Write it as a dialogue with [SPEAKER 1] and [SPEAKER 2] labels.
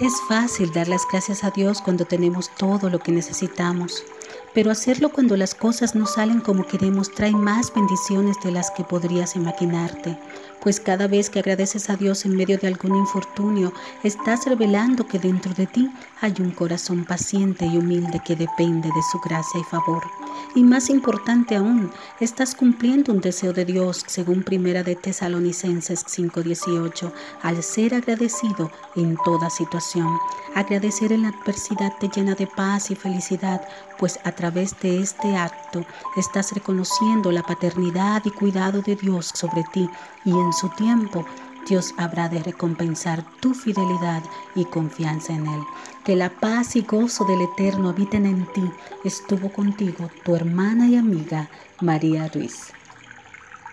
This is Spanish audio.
[SPEAKER 1] Es fácil dar las gracias a Dios cuando tenemos todo lo que necesitamos, pero hacerlo cuando las cosas no salen como queremos trae más bendiciones de las que podrías imaginarte, pues cada vez que agradeces a Dios en medio de algún infortunio, estás revelando que dentro de ti hay un corazón paciente y humilde que depende de su gracia y favor. Y más importante aún, estás cumpliendo un deseo de Dios, según Primera de Tesalonicenses 5:18, al ser agradecido en toda situación. Agradecer en la adversidad te llena de paz y felicidad, pues a través de este acto estás reconociendo la paternidad y cuidado de Dios sobre ti y en su tiempo Dios habrá de recompensar tu fidelidad y confianza en Él. Que la paz y gozo del Eterno habiten en ti. Estuvo contigo tu hermana y amiga María Ruiz.